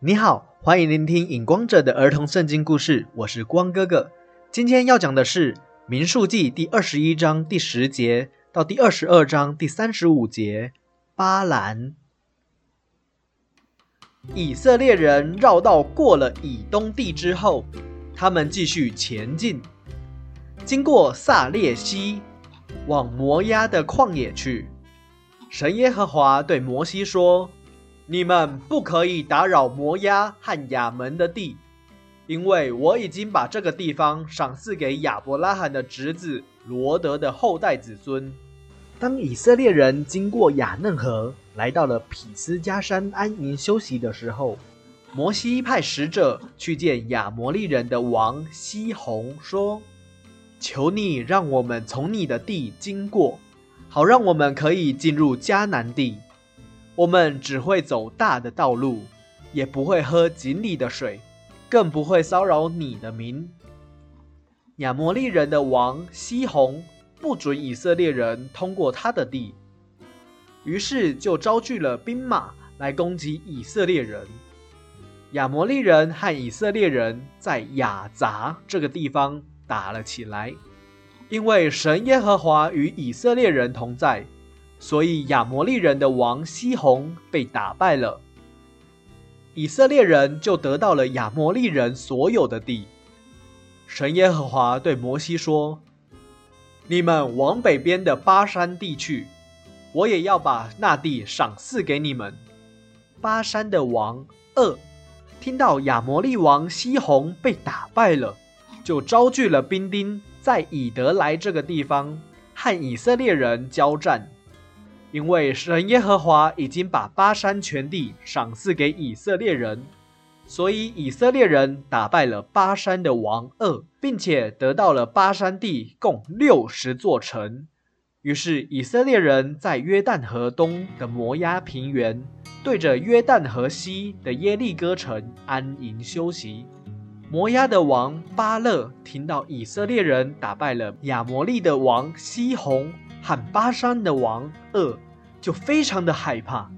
你好，欢迎聆听《影光者》的儿童圣经故事，我是光哥哥。今天要讲的是《民数记》第二十一章第十节到第二十二章第三十五节。巴兰，以色列人绕道过了以东地之后，他们继续前进，经过撒列西，往摩押的旷野去。神耶和华对摩西说。你们不可以打扰摩押和亚门的地，因为我已经把这个地方赏赐给亚伯拉罕的侄子罗德的后代子孙。当以色列人经过雅嫩河，来到了匹斯加山安营休息的时候，摩西派使者去见亚摩利人的王西宏，说：“求你让我们从你的地经过，好让我们可以进入迦南地。”我们只会走大的道路，也不会喝井里的水，更不会骚扰你的民。亚摩利人的王西宏不准以色列人通过他的地，于是就招聚了兵马来攻击以色列人。亚摩利人和以色列人在雅杂这个地方打了起来，因为神耶和华与以色列人同在。所以亚摩利人的王西宏被打败了，以色列人就得到了亚摩利人所有的地。神耶和华对摩西说：“你们往北边的巴山地去，我也要把那地赏赐给你们。”巴山的王二听到亚摩利王西宏被打败了，就招聚了兵丁，在以德来这个地方和以色列人交战。因为神耶和华已经把巴山全地赏赐给以色列人，所以以色列人打败了巴山的王二，并且得到了巴山地共六十座城。于是以色列人在约旦河东的摩押平原，对着约旦河西的耶利哥城安营休息。摩押的王巴勒听到以色列人打败了亚摩利的王西宏。喊巴山的王二就非常的害怕，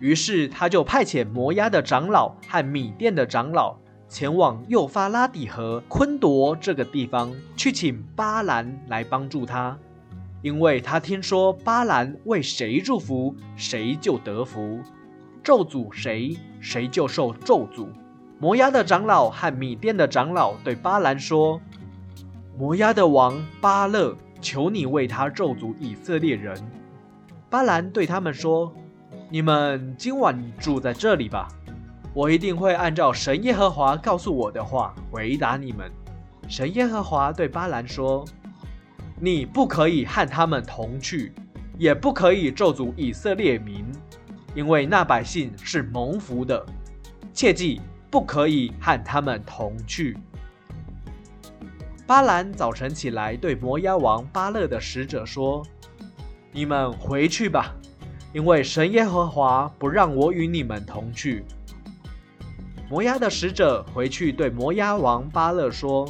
于是他就派遣摩押的长老和米店的长老前往幼发拉底河昆夺这个地方去请巴兰来帮助他，因为他听说巴兰为谁祝福谁就得福，咒诅谁谁就受咒诅。摩押的长老和米店的长老对巴兰说：“摩押的王巴勒。”求你为他咒诅以色列人。巴兰对他们说：“你们今晚住在这里吧，我一定会按照神耶和华告诉我的话回答你们。”神耶和华对巴兰说：“你不可以和他们同去，也不可以咒诅以色列民，因为那百姓是蒙福的。切记，不可以和他们同去。”巴兰早晨起来，对摩押王巴勒的使者说：“你们回去吧，因为神耶和华不让我与你们同去。”摩押的使者回去对摩押王巴勒说：“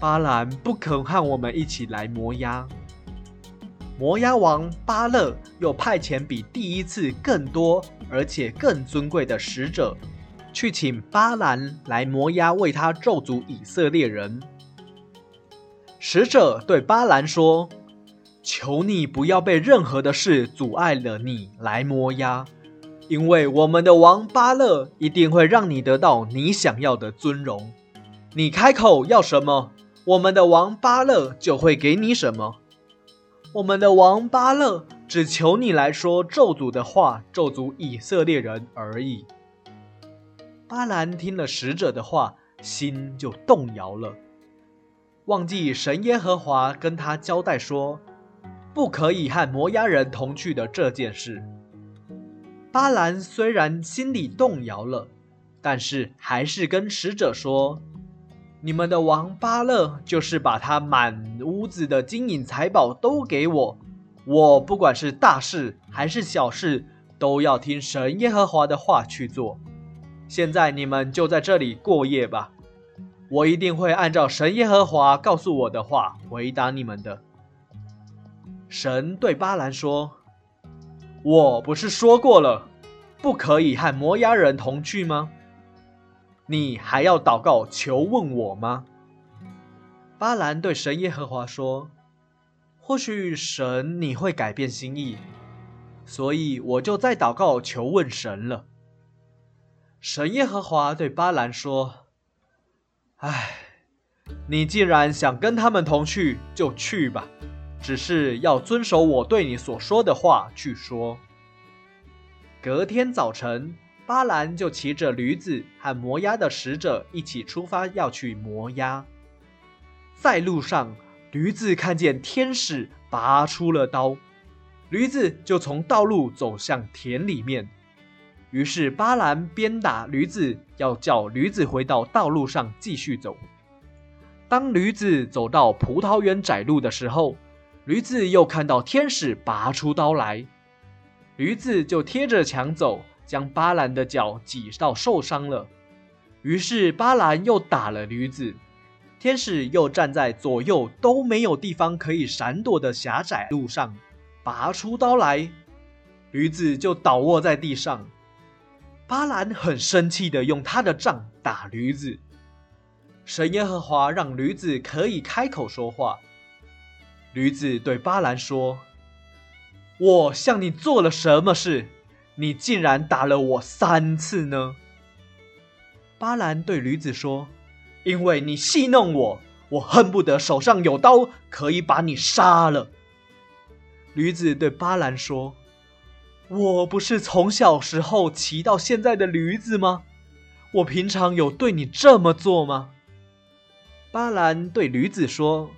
巴兰不肯和我们一起来摩押。”摩押王巴勒又派遣比第一次更多而且更尊贵的使者，去请巴兰来摩押为他咒诅以色列人。使者对巴兰说：“求你不要被任何的事阻碍了你来摸押，因为我们的王巴勒一定会让你得到你想要的尊荣。你开口要什么，我们的王巴勒就会给你什么。我们的王巴勒只求你来说咒诅的话，咒诅以色列人而已。”巴兰听了使者的话，心就动摇了。忘记神耶和华跟他交代说，不可以和摩押人同去的这件事。巴兰虽然心里动摇了，但是还是跟使者说：“你们的王巴勒就是把他满屋子的金银财宝都给我，我不管是大事还是小事，都要听神耶和华的话去做。现在你们就在这里过夜吧。”我一定会按照神耶和华告诉我的话回答你们的。神对巴兰说：“我不是说过了，不可以和摩押人同去吗？你还要祷告求问我吗？”巴兰对神耶和华说：“或许神你会改变心意，所以我就再祷告求问神了。”神耶和华对巴兰说：“唉，你既然想跟他们同去，就去吧，只是要遵守我对你所说的话去说。”隔天早晨，巴兰就骑着驴子和摩押的使者一起出发，要去摩押。在路上，驴子看见天使拔出了刀，驴子就从道路走向田里面。于是巴兰鞭打驴子，要叫驴子回到道路上继续走。当驴子走到葡萄园窄路的时候，驴子又看到天使拔出刀来，驴子就贴着墙走，将巴兰的脚挤到受伤了。于是巴兰又打了驴子。天使又站在左右都没有地方可以闪躲的狭窄路上，拔出刀来，驴子就倒卧在地上。巴兰很生气的用他的杖打驴子。神耶和华让驴子可以开口说话。驴子对巴兰说：“我向你做了什么事？你竟然打了我三次呢？”巴兰对驴子说。因为你戏弄我，我恨不得手上有刀，可以把你杀了。驴子对巴兰说：“我不是从小时候骑到现在的驴子吗？我平常有对你这么做吗？”巴兰对驴子说：“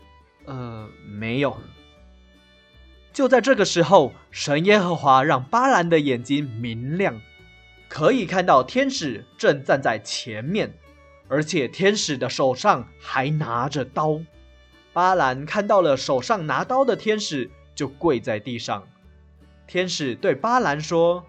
呃，没有。”就在这个时候，神耶和华让巴兰的眼睛明亮，可以看到天使正站在前面。而且天使的手上还拿着刀，巴兰看到了手上拿刀的天使，就跪在地上。天使对巴兰说：“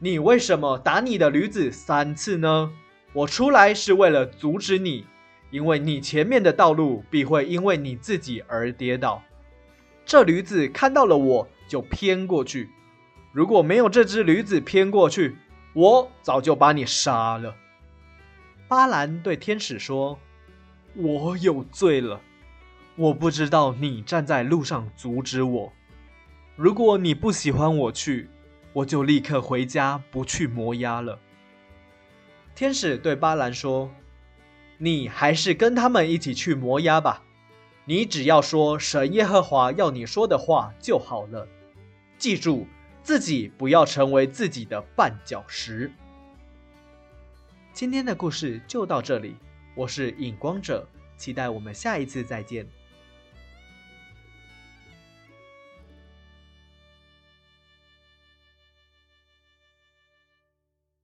你为什么打你的驴子三次呢？我出来是为了阻止你，因为你前面的道路必会因为你自己而跌倒。这驴子看到了我就偏过去，如果没有这只驴子偏过去，我早就把你杀了。”巴兰对天使说：“我有罪了，我不知道你站在路上阻止我。如果你不喜欢我去，我就立刻回家，不去磨牙了。”天使对巴兰说：“你还是跟他们一起去磨牙吧，你只要说神耶和华要你说的话就好了。记住，自己不要成为自己的绊脚石。”今天的故事就到这里，我是影光者，期待我们下一次再见。